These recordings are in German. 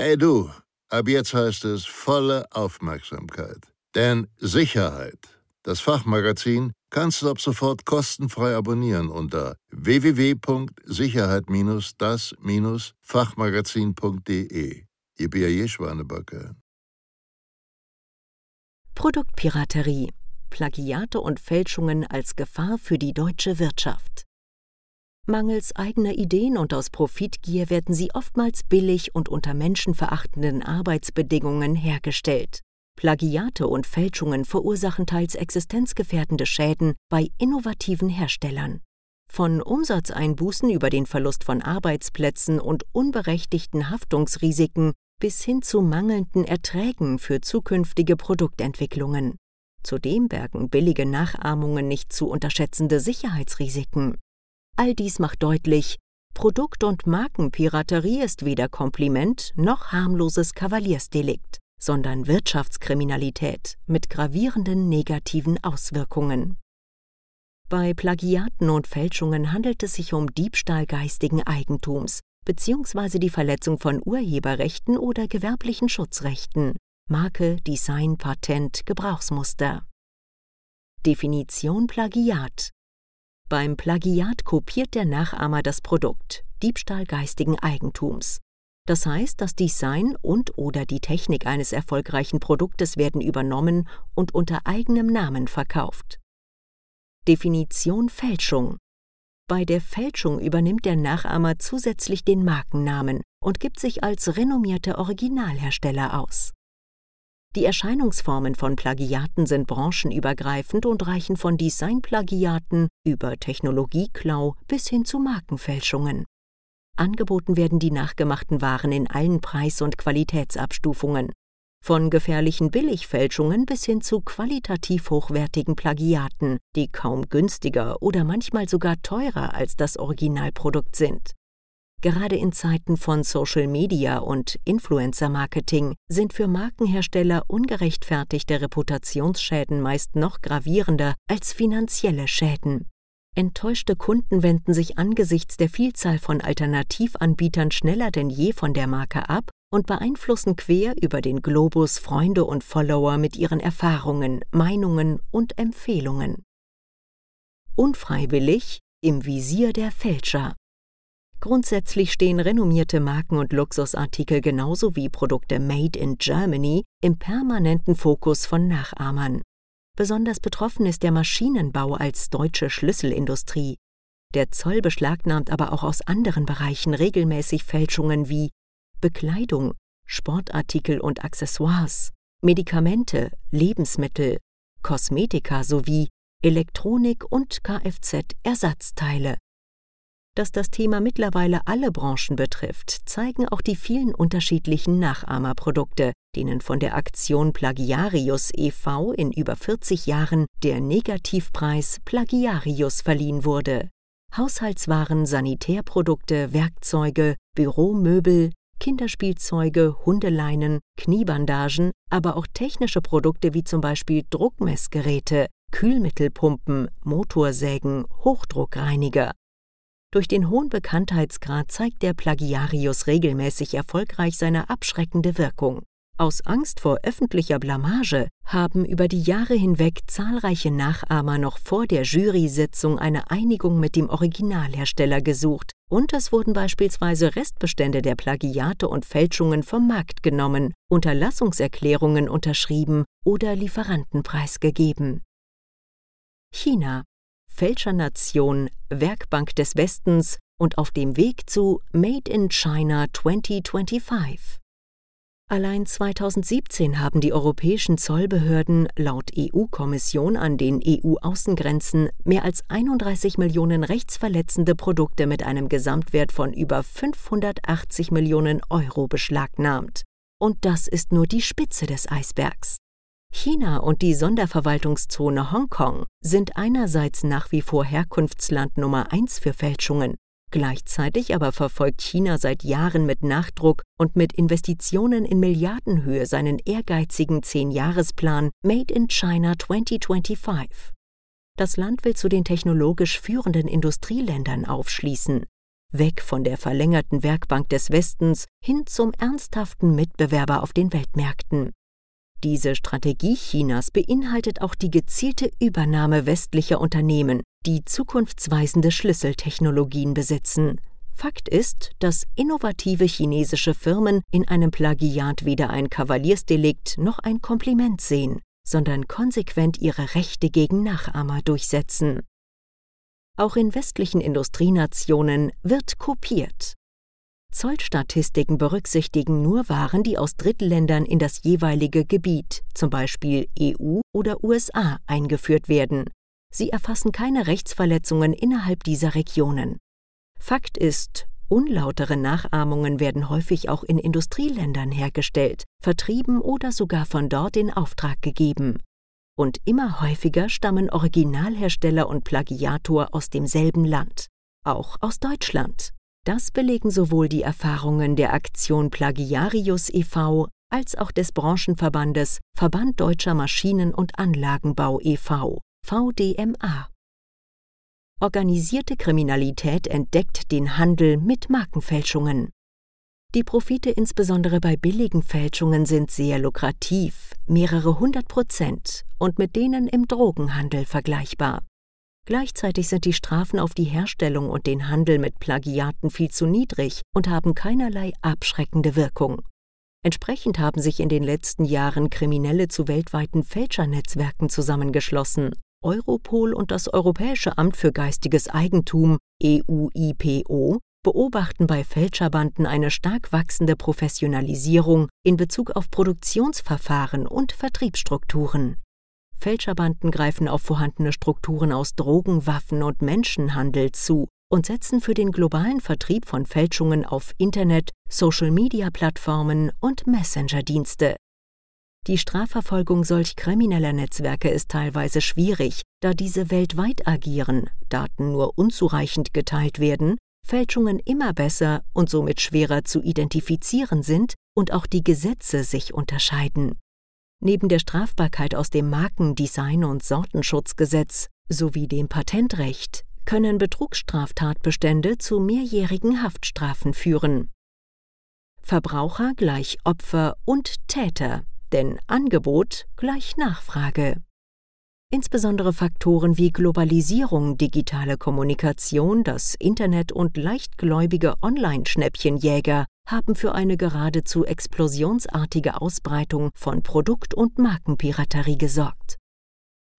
Hey du, ab jetzt heißt es volle Aufmerksamkeit. Denn Sicherheit, das Fachmagazin, kannst du ab sofort kostenfrei abonnieren unter www.sicherheit-das-fachmagazin.de. Ihr B.A.J. Schwanebacke. Produktpiraterie. Plagiate und Fälschungen als Gefahr für die deutsche Wirtschaft. Mangels eigener Ideen und aus Profitgier werden sie oftmals billig und unter menschenverachtenden Arbeitsbedingungen hergestellt. Plagiate und Fälschungen verursachen teils existenzgefährdende Schäden bei innovativen Herstellern. Von Umsatzeinbußen über den Verlust von Arbeitsplätzen und unberechtigten Haftungsrisiken bis hin zu mangelnden Erträgen für zukünftige Produktentwicklungen. Zudem bergen billige Nachahmungen nicht zu unterschätzende Sicherheitsrisiken. All dies macht deutlich, Produkt- und Markenpiraterie ist weder Kompliment noch harmloses Kavaliersdelikt sondern Wirtschaftskriminalität mit gravierenden negativen Auswirkungen. Bei Plagiaten und Fälschungen handelt es sich um Diebstahl geistigen Eigentums bzw. die Verletzung von Urheberrechten oder gewerblichen Schutzrechten, Marke, Design, Patent, Gebrauchsmuster. Definition Plagiat Beim Plagiat kopiert der Nachahmer das Produkt, Diebstahl geistigen Eigentums. Das heißt, das Design und/oder die Technik eines erfolgreichen Produktes werden übernommen und unter eigenem Namen verkauft. Definition Fälschung Bei der Fälschung übernimmt der Nachahmer zusätzlich den Markennamen und gibt sich als renommierter Originalhersteller aus. Die Erscheinungsformen von Plagiaten sind branchenübergreifend und reichen von Designplagiaten über Technologieklau bis hin zu Markenfälschungen. Angeboten werden die nachgemachten Waren in allen Preis- und Qualitätsabstufungen. Von gefährlichen Billigfälschungen bis hin zu qualitativ hochwertigen Plagiaten, die kaum günstiger oder manchmal sogar teurer als das Originalprodukt sind. Gerade in Zeiten von Social Media und Influencer Marketing sind für Markenhersteller ungerechtfertigte Reputationsschäden meist noch gravierender als finanzielle Schäden. Enttäuschte Kunden wenden sich angesichts der Vielzahl von Alternativanbietern schneller denn je von der Marke ab und beeinflussen quer über den Globus Freunde und Follower mit ihren Erfahrungen, Meinungen und Empfehlungen. Unfreiwillig im Visier der Fälscher. Grundsätzlich stehen renommierte Marken und Luxusartikel genauso wie Produkte Made in Germany im permanenten Fokus von Nachahmern. Besonders betroffen ist der Maschinenbau als deutsche Schlüsselindustrie. Der Zoll beschlagnahmt aber auch aus anderen Bereichen regelmäßig Fälschungen wie Bekleidung, Sportartikel und Accessoires, Medikamente, Lebensmittel, Kosmetika sowie Elektronik und Kfz-Ersatzteile. Dass das Thema mittlerweile alle Branchen betrifft, zeigen auch die vielen unterschiedlichen Nachahmerprodukte, denen von der Aktion Plagiarius e.V. in über 40 Jahren der Negativpreis Plagiarius verliehen wurde. Haushaltswaren, Sanitärprodukte, Werkzeuge, Büromöbel, Kinderspielzeuge, Hundeleinen, Kniebandagen, aber auch technische Produkte wie zum Beispiel Druckmessgeräte, Kühlmittelpumpen, Motorsägen, Hochdruckreiniger, durch den hohen Bekanntheitsgrad zeigt der Plagiarius regelmäßig erfolgreich seine abschreckende Wirkung. Aus Angst vor öffentlicher Blamage haben über die Jahre hinweg zahlreiche Nachahmer noch vor der Jury-Sitzung eine Einigung mit dem Originalhersteller gesucht und es wurden beispielsweise Restbestände der Plagiate und Fälschungen vom Markt genommen, Unterlassungserklärungen unterschrieben oder Lieferanten preisgegeben. China Fälschernation, Werkbank des Westens und auf dem Weg zu Made in China 2025. Allein 2017 haben die europäischen Zollbehörden laut EU-Kommission an den EU-Außengrenzen mehr als 31 Millionen rechtsverletzende Produkte mit einem Gesamtwert von über 580 Millionen Euro beschlagnahmt. Und das ist nur die Spitze des Eisbergs. China und die Sonderverwaltungszone Hongkong sind einerseits nach wie vor Herkunftsland Nummer eins für Fälschungen, gleichzeitig aber verfolgt China seit Jahren mit Nachdruck und mit Investitionen in Milliardenhöhe seinen ehrgeizigen Zehn-Jahresplan Made in China 2025. Das Land will zu den technologisch führenden Industrieländern aufschließen. weg von der verlängerten Werkbank des Westens hin zum ernsthaften Mitbewerber auf den Weltmärkten. Diese Strategie Chinas beinhaltet auch die gezielte Übernahme westlicher Unternehmen, die zukunftsweisende Schlüsseltechnologien besitzen. Fakt ist, dass innovative chinesische Firmen in einem Plagiat weder ein Kavaliersdelikt noch ein Kompliment sehen, sondern konsequent ihre Rechte gegen Nachahmer durchsetzen. Auch in westlichen Industrienationen wird kopiert. Zollstatistiken berücksichtigen nur Waren, die aus Drittländern in das jeweilige Gebiet, zum Beispiel EU oder USA, eingeführt werden. Sie erfassen keine Rechtsverletzungen innerhalb dieser Regionen. Fakt ist, unlautere Nachahmungen werden häufig auch in Industrieländern hergestellt, vertrieben oder sogar von dort in Auftrag gegeben. Und immer häufiger stammen Originalhersteller und Plagiator aus demselben Land, auch aus Deutschland. Das belegen sowohl die Erfahrungen der Aktion Plagiarius e.V. als auch des Branchenverbandes Verband Deutscher Maschinen- und Anlagenbau e.V. VDMA. Organisierte Kriminalität entdeckt den Handel mit Markenfälschungen. Die Profite insbesondere bei billigen Fälschungen sind sehr lukrativ, mehrere hundert Prozent, und mit denen im Drogenhandel vergleichbar. Gleichzeitig sind die Strafen auf die Herstellung und den Handel mit Plagiaten viel zu niedrig und haben keinerlei abschreckende Wirkung. Entsprechend haben sich in den letzten Jahren Kriminelle zu weltweiten Fälschernetzwerken zusammengeschlossen. Europol und das Europäische Amt für geistiges Eigentum EUIPO beobachten bei Fälscherbanden eine stark wachsende Professionalisierung in Bezug auf Produktionsverfahren und Vertriebsstrukturen. Fälscherbanden greifen auf vorhandene Strukturen aus Drogen, Waffen und Menschenhandel zu und setzen für den globalen Vertrieb von Fälschungen auf Internet, Social-Media-Plattformen und Messenger-Dienste. Die Strafverfolgung solch krimineller Netzwerke ist teilweise schwierig, da diese weltweit agieren, Daten nur unzureichend geteilt werden, Fälschungen immer besser und somit schwerer zu identifizieren sind und auch die Gesetze sich unterscheiden. Neben der Strafbarkeit aus dem Marken-, Design- und Sortenschutzgesetz sowie dem Patentrecht können Betrugsstraftatbestände zu mehrjährigen Haftstrafen führen. Verbraucher gleich Opfer und Täter, denn Angebot gleich Nachfrage. Insbesondere Faktoren wie Globalisierung, digitale Kommunikation, das Internet und leichtgläubige Online-Schnäppchenjäger haben für eine geradezu explosionsartige Ausbreitung von Produkt- und Markenpiraterie gesorgt.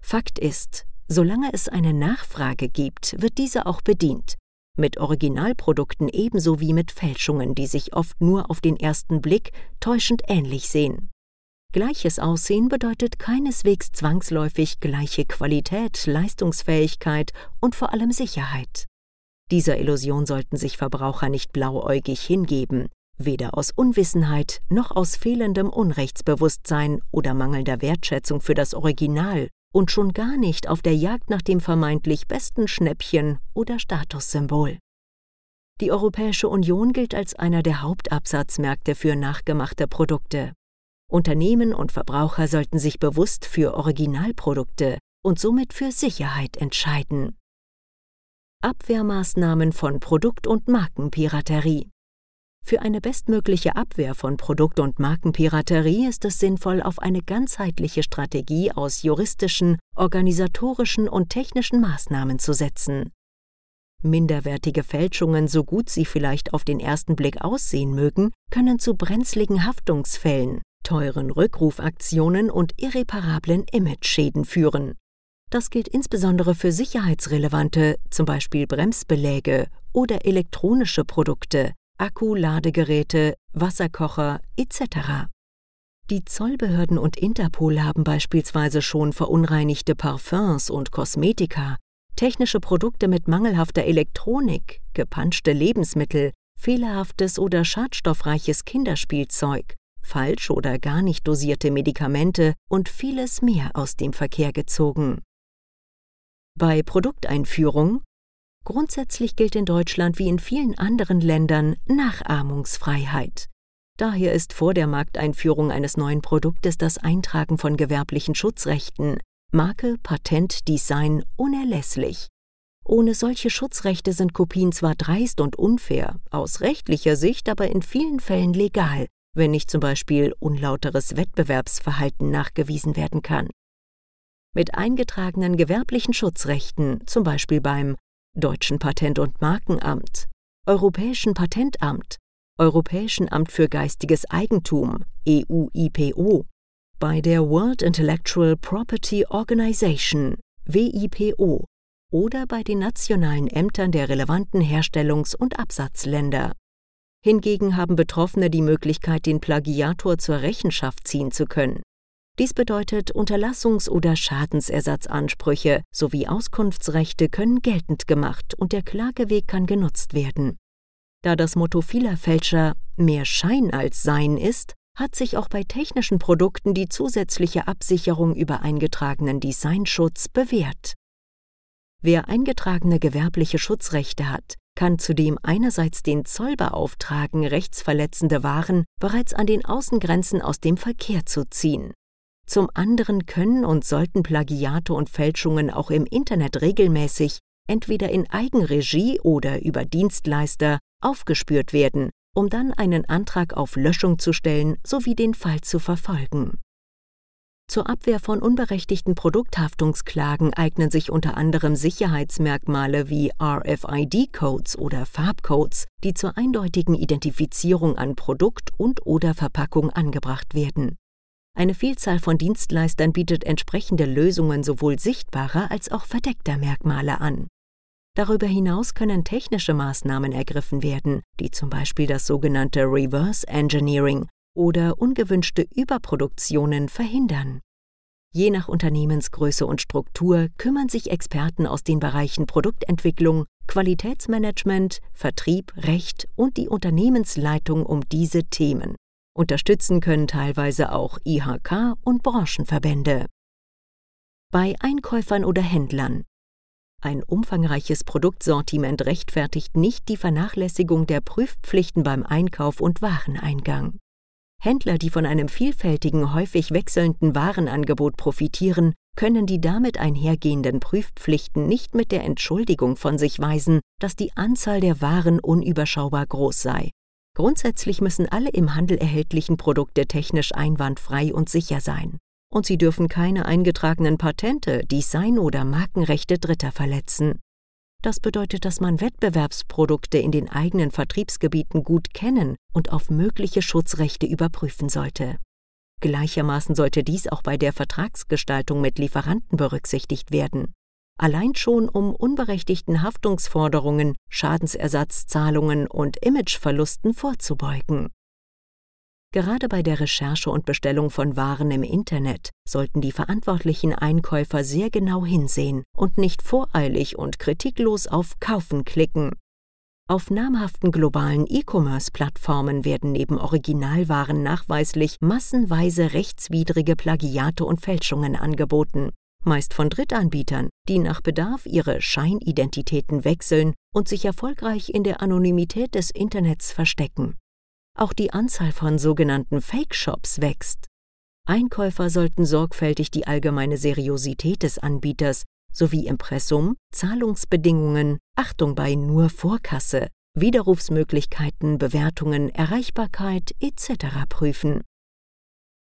Fakt ist, solange es eine Nachfrage gibt, wird diese auch bedient, mit Originalprodukten ebenso wie mit Fälschungen, die sich oft nur auf den ersten Blick täuschend ähnlich sehen. Gleiches Aussehen bedeutet keineswegs zwangsläufig gleiche Qualität, Leistungsfähigkeit und vor allem Sicherheit. Dieser Illusion sollten sich Verbraucher nicht blauäugig hingeben, weder aus Unwissenheit noch aus fehlendem Unrechtsbewusstsein oder mangelnder Wertschätzung für das Original und schon gar nicht auf der Jagd nach dem vermeintlich besten Schnäppchen oder Statussymbol. Die Europäische Union gilt als einer der Hauptabsatzmärkte für nachgemachte Produkte. Unternehmen und Verbraucher sollten sich bewusst für Originalprodukte und somit für Sicherheit entscheiden. Abwehrmaßnahmen von Produkt- und Markenpiraterie. Für eine bestmögliche Abwehr von Produkt- und Markenpiraterie ist es sinnvoll, auf eine ganzheitliche Strategie aus juristischen, organisatorischen und technischen Maßnahmen zu setzen. Minderwertige Fälschungen, so gut sie vielleicht auf den ersten Blick aussehen mögen, können zu brenzligen Haftungsfällen, teuren Rückrufaktionen und irreparablen Imageschäden führen. Das gilt insbesondere für sicherheitsrelevante, zum Beispiel Bremsbeläge oder elektronische Produkte, Akkuladegeräte, Wasserkocher etc. Die Zollbehörden und Interpol haben beispielsweise schon verunreinigte Parfums und Kosmetika, technische Produkte mit mangelhafter Elektronik, gepanschte Lebensmittel, fehlerhaftes oder schadstoffreiches Kinderspielzeug, falsch oder gar nicht dosierte Medikamente und vieles mehr aus dem Verkehr gezogen. Bei Produkteinführung Grundsätzlich gilt in Deutschland wie in vielen anderen Ländern Nachahmungsfreiheit. Daher ist vor der Markteinführung eines neuen Produktes das Eintragen von gewerblichen Schutzrechten, Marke, Patent, Design unerlässlich. Ohne solche Schutzrechte sind Kopien zwar dreist und unfair, aus rechtlicher Sicht aber in vielen Fällen legal, wenn nicht zum Beispiel unlauteres Wettbewerbsverhalten nachgewiesen werden kann. Mit eingetragenen gewerblichen Schutzrechten, zum Beispiel beim Deutschen Patent- und Markenamt, Europäischen Patentamt, Europäischen Amt für geistiges Eigentum, EU-IPO, bei der World Intellectual Property Organization, WIPO, oder bei den nationalen Ämtern der relevanten Herstellungs- und Absatzländer. Hingegen haben Betroffene die Möglichkeit, den Plagiator zur Rechenschaft ziehen zu können. Dies bedeutet, Unterlassungs- oder Schadensersatzansprüche sowie Auskunftsrechte können geltend gemacht und der Klageweg kann genutzt werden. Da das Motto vieler Fälscher mehr Schein als Sein ist, hat sich auch bei technischen Produkten die zusätzliche Absicherung über eingetragenen Designschutz bewährt. Wer eingetragene gewerbliche Schutzrechte hat, kann zudem einerseits den Zoll beauftragen, rechtsverletzende Waren bereits an den Außengrenzen aus dem Verkehr zu ziehen. Zum anderen können und sollten Plagiate und Fälschungen auch im Internet regelmäßig, entweder in Eigenregie oder über Dienstleister, aufgespürt werden, um dann einen Antrag auf Löschung zu stellen sowie den Fall zu verfolgen. Zur Abwehr von unberechtigten Produkthaftungsklagen eignen sich unter anderem Sicherheitsmerkmale wie RFID-Codes oder Farbcodes, die zur eindeutigen Identifizierung an Produkt und/oder Verpackung angebracht werden. Eine Vielzahl von Dienstleistern bietet entsprechende Lösungen sowohl sichtbarer als auch verdeckter Merkmale an. Darüber hinaus können technische Maßnahmen ergriffen werden, die zum Beispiel das sogenannte Reverse Engineering oder ungewünschte Überproduktionen verhindern. Je nach Unternehmensgröße und Struktur kümmern sich Experten aus den Bereichen Produktentwicklung, Qualitätsmanagement, Vertrieb, Recht und die Unternehmensleitung um diese Themen. Unterstützen können teilweise auch IHK und Branchenverbände. Bei Einkäufern oder Händlern. Ein umfangreiches Produktsortiment rechtfertigt nicht die Vernachlässigung der Prüfpflichten beim Einkauf und Wareneingang. Händler, die von einem vielfältigen, häufig wechselnden Warenangebot profitieren, können die damit einhergehenden Prüfpflichten nicht mit der Entschuldigung von sich weisen, dass die Anzahl der Waren unüberschaubar groß sei. Grundsätzlich müssen alle im Handel erhältlichen Produkte technisch einwandfrei und sicher sein. Und sie dürfen keine eingetragenen Patente, Design- oder Markenrechte Dritter verletzen. Das bedeutet, dass man Wettbewerbsprodukte in den eigenen Vertriebsgebieten gut kennen und auf mögliche Schutzrechte überprüfen sollte. Gleichermaßen sollte dies auch bei der Vertragsgestaltung mit Lieferanten berücksichtigt werden. Allein schon um unberechtigten Haftungsforderungen, Schadensersatzzahlungen und Imageverlusten vorzubeugen. Gerade bei der Recherche und Bestellung von Waren im Internet sollten die verantwortlichen Einkäufer sehr genau hinsehen und nicht voreilig und kritiklos auf Kaufen klicken. Auf namhaften globalen E-Commerce-Plattformen werden neben Originalwaren nachweislich massenweise rechtswidrige Plagiate und Fälschungen angeboten, meist von Drittanbietern, die nach Bedarf ihre Scheinidentitäten wechseln und sich erfolgreich in der Anonymität des Internets verstecken. Auch die Anzahl von sogenannten Fake-Shops wächst. Einkäufer sollten sorgfältig die allgemeine Seriosität des Anbieters sowie Impressum, Zahlungsbedingungen, Achtung bei nur Vorkasse, Widerrufsmöglichkeiten, Bewertungen, Erreichbarkeit etc. prüfen.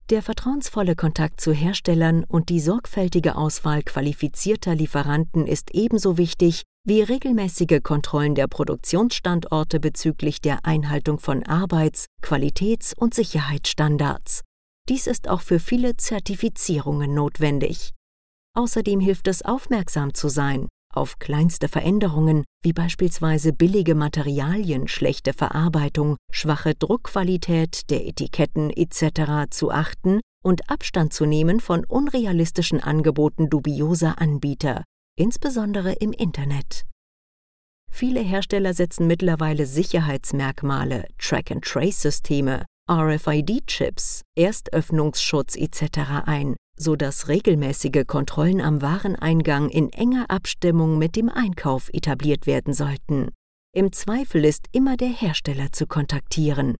Der vertrauensvolle Kontakt zu Herstellern und die sorgfältige Auswahl qualifizierter Lieferanten ist ebenso wichtig wie regelmäßige Kontrollen der Produktionsstandorte bezüglich der Einhaltung von Arbeits-, Qualitäts- und Sicherheitsstandards. Dies ist auch für viele Zertifizierungen notwendig. Außerdem hilft es, aufmerksam zu sein, auf kleinste Veränderungen wie beispielsweise billige Materialien, schlechte Verarbeitung, schwache Druckqualität der Etiketten etc. zu achten und Abstand zu nehmen von unrealistischen Angeboten dubioser Anbieter, insbesondere im Internet. Viele Hersteller setzen mittlerweile Sicherheitsmerkmale, Track-and-Trace-Systeme, RFID-Chips, Erstöffnungsschutz etc. ein, sodass regelmäßige Kontrollen am Wareneingang in enger Abstimmung mit dem Einkauf etabliert werden sollten. Im Zweifel ist immer der Hersteller zu kontaktieren.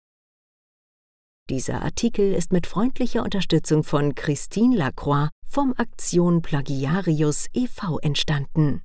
Dieser Artikel ist mit freundlicher Unterstützung von Christine Lacroix vom Aktion Plagiarius e.V. entstanden